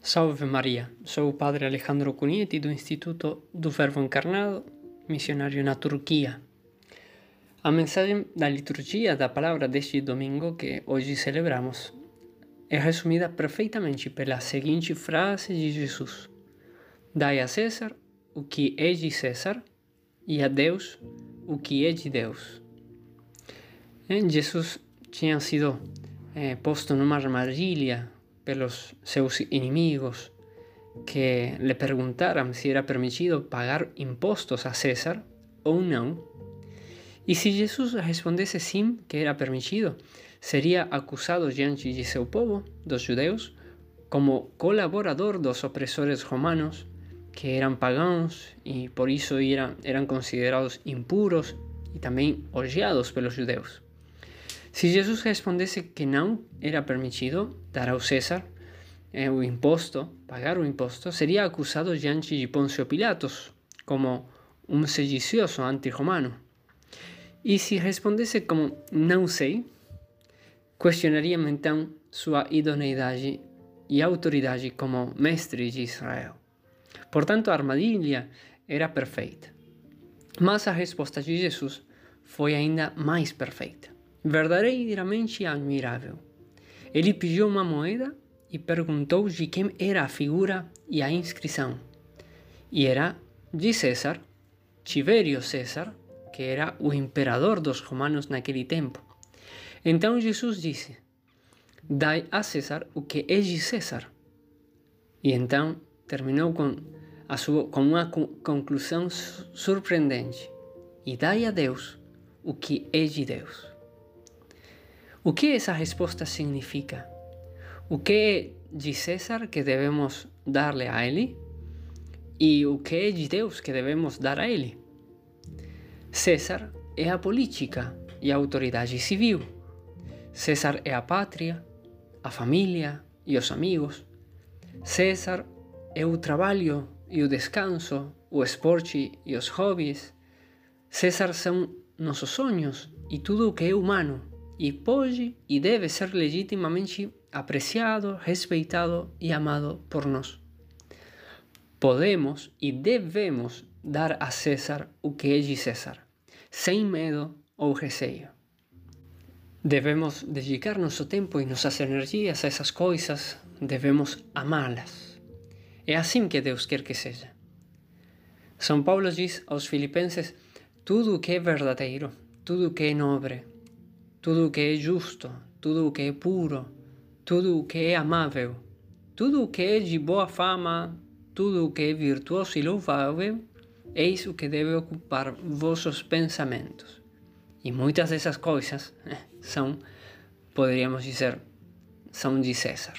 Salve Maria, sou o Padre Alejandro Cunieti do Instituto do Verbo Encarnado, missionário na Turquia. A mensagem da liturgia da palavra deste domingo que hoje celebramos é resumida perfeitamente pela seguinte frase de Jesus: Dai a César o que é de César e a Deus o que é de Deus. Jesus tinha sido eh, posto numa armadilha pelos seus inimigos que lhe perguntaram se era permitido pagar impostos a César ou não. E se Jesus respondesse sim, que era permitido, seria acusado diante de seu povo, dos judeus, como colaborador dos opressores romanos, que eram pagãos e por isso eram, eram considerados impuros e também odiados pelos judeus. Se Jesus respondesse que não era permitido dar ao César eh, o imposto, pagar o imposto, seria acusado diante de Pôncio Pilatos como um sedicioso anti-romano. E se respondesse como não sei, questionariam então sua idoneidade e autoridade como mestre de Israel. Portanto, a armadilha era perfeita. Mas a resposta de Jesus foi ainda mais perfeita verdadeiramente admirável. Ele pediu uma moeda e perguntou de quem era a figura e a inscrição. E era de César, Tiberio César, que era o imperador dos romanos naquele tempo. Então Jesus disse: Dai a César o que é de César. E então terminou com, a sua, com uma conclusão surpreendente: E dai a Deus o que é de Deus. O que essa resposta significa? O que é de César que devemos dar-lhe a ele? E o que é de Deus que devemos dar a ele? César é a política e a autoridade civil. César é a pátria, a família e os amigos. César é o trabalho e o descanso, o esporte e os hobbies. César são nossos sonhos e tudo o que é humano e pode e deve ser legitimamente apreciado, respeitado e amado por nós. Podemos e devemos dar a César o que é de César, sem medo ou receio. Devemos dedicar nosso tempo e nossas energias a essas coisas, devemos amá-las. É assim que Deus quer que seja. São Paulo diz aos Filipenses: tudo o que é verdadeiro, tudo o que é nobre, tudo o que é justo, tudo o que é puro, tudo o que é amável, tudo o que é de boa fama, tudo o que é virtuoso e louvável, eis o que deve ocupar vossos pensamentos. E muitas dessas coisas são, poderíamos dizer, são de César.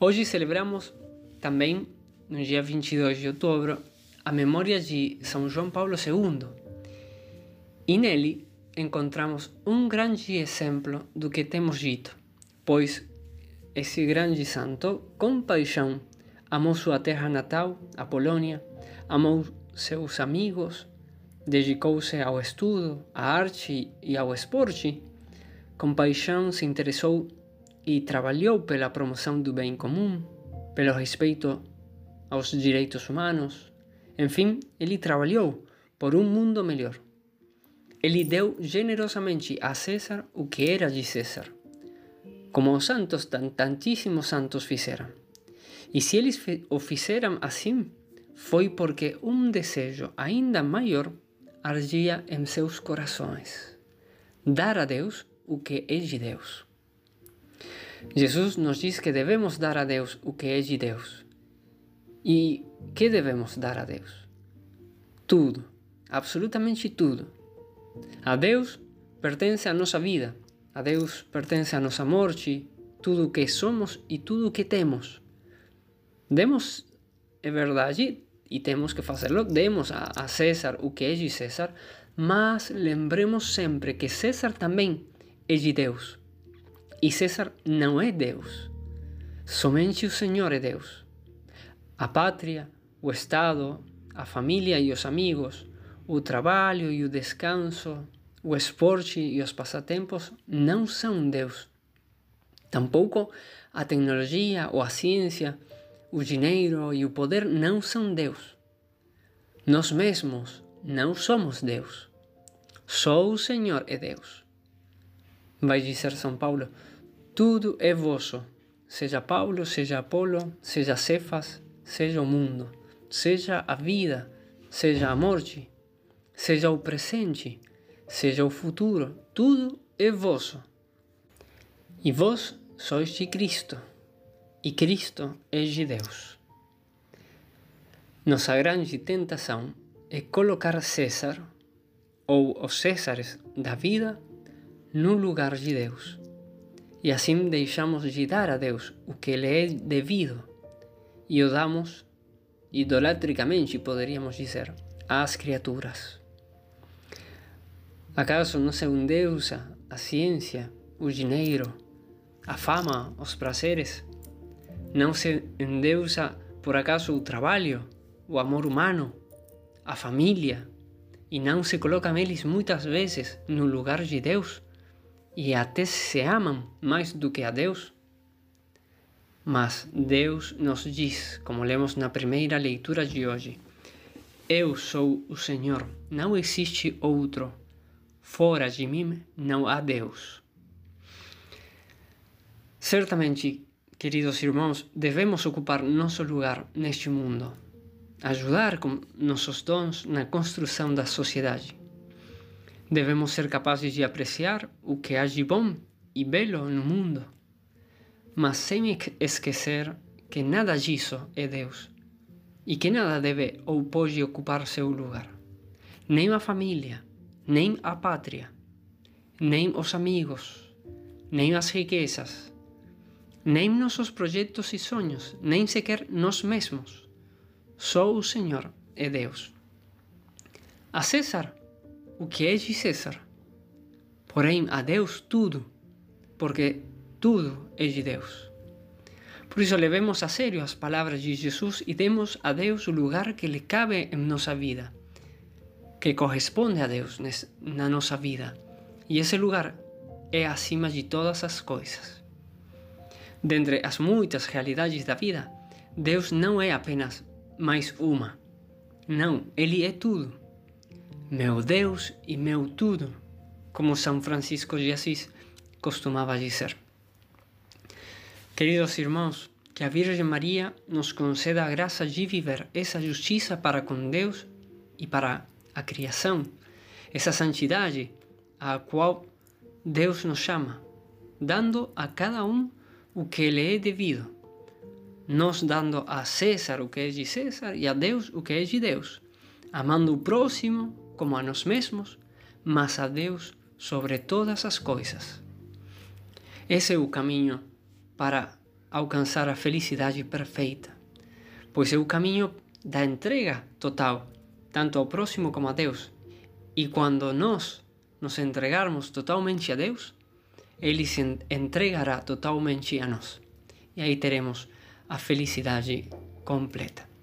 Hoje celebramos também, no dia 22 de outubro, a memória de São João Paulo II. E nele encontramos um grande exemplo do que temos dito, pois esse grande santo, com paixão, amou sua terra natal, a Polônia, amou seus amigos, dedicou-se ao estudo, à arte e ao esporte. Com paixão se interessou e trabalhou pela promoção do bem comum, pelo respeito aos direitos humanos. Enfim, ele trabalhou por um mundo melhor. Ele deu generosamente a César o que era de César, como os santos, tantíssimos santos fizeram. E se eles o fizeram assim, foi porque um desejo ainda maior ardia em seus corações: dar a Deus o que é de Deus. Jesus nos diz que devemos dar a Deus o que é de Deus. E que devemos dar a Deus? Tudo, absolutamente tudo. A Deus pertence a nossa vida, a Deus pertence a nossa morte, tudo o que somos e tudo o que temos. Demos, é verdade, e temos que fazê-lo, demos a, a César o que é de César, mas lembremos sempre que César também é de Deus. E César não é Deus. Somente o Senhor é Deus. A pátria, o Estado, a família e os amigos, o trabalho e o descanso, o esporte e os passatempos não são Deus. Tampouco a tecnologia ou a ciência, o dinheiro e o poder não são Deus. Nós mesmos não somos Deus. Só o Senhor é Deus. Vai dizer São Paulo: tudo é vosso, seja Paulo, seja Apolo, seja Cefas, seja o mundo, seja a vida, seja a morte, seja o presente, seja o futuro, tudo é vosso. E vós sois de Cristo, e Cristo é de Deus. Nossa grande tentação é colocar César, ou os Césares da vida, no lugar de Deus. E assim deixamos de dar a Deus o que lhe é devido e o damos idolatricamente, poderíamos dizer, às criaturas. Acaso não se endeusa a ciência, o dinheiro, a fama, os prazeres? Não se endeusa por acaso o trabalho, o amor humano, a família? E não se colocam eles muitas vezes no lugar de Deus? E até se amam mais do que a Deus? Mas Deus nos diz, como lemos na primeira leitura de hoje: Eu sou o Senhor, não existe outro. Fora de mim não há Deus. Certamente, queridos irmãos, devemos ocupar nosso lugar neste mundo, ajudar com nossos dons na construção da sociedade. Devemos ser capazes de apreciar o que há de bom e belo no mundo, mas sem esquecer que nada disso é Deus e que nada deve ou pode ocupar seu lugar, nem a família, nem a pátria, nem os amigos, nem as riquezas, nem nossos projetos e sonhos, nem sequer nós mesmos. Só o Senhor é Deus. A César, o que é de César. Porém, a Deus tudo, porque tudo é de Deus. Por isso, levemos a sério as palavras de Jesus e demos a Deus o lugar que lhe cabe em nossa vida que corresponde a Deus na nossa vida. E esse lugar é acima de todas as coisas. Dentre as muitas realidades da vida, Deus não é apenas mais uma. Não, Ele é tudo. Meu Deus e meu tudo, como São Francisco de Assis costumava dizer. Queridos irmãos, que a Virgem Maria nos conceda a graça de viver essa justiça para com Deus e para a criação, essa santidade a qual Deus nos chama, dando a cada um o que lhe é devido, nós dando a César o que é de César e a Deus o que é de Deus, amando o próximo como a nós mesmos, mas a Deus sobre todas as coisas. Esse é o caminho para alcançar a felicidade perfeita, pois é o caminho da entrega total tanto ao próximo como a Deus. E quando nós nos entregarmos totalmente a Deus, Ele se entregará totalmente a nós. E aí teremos a felicidade completa.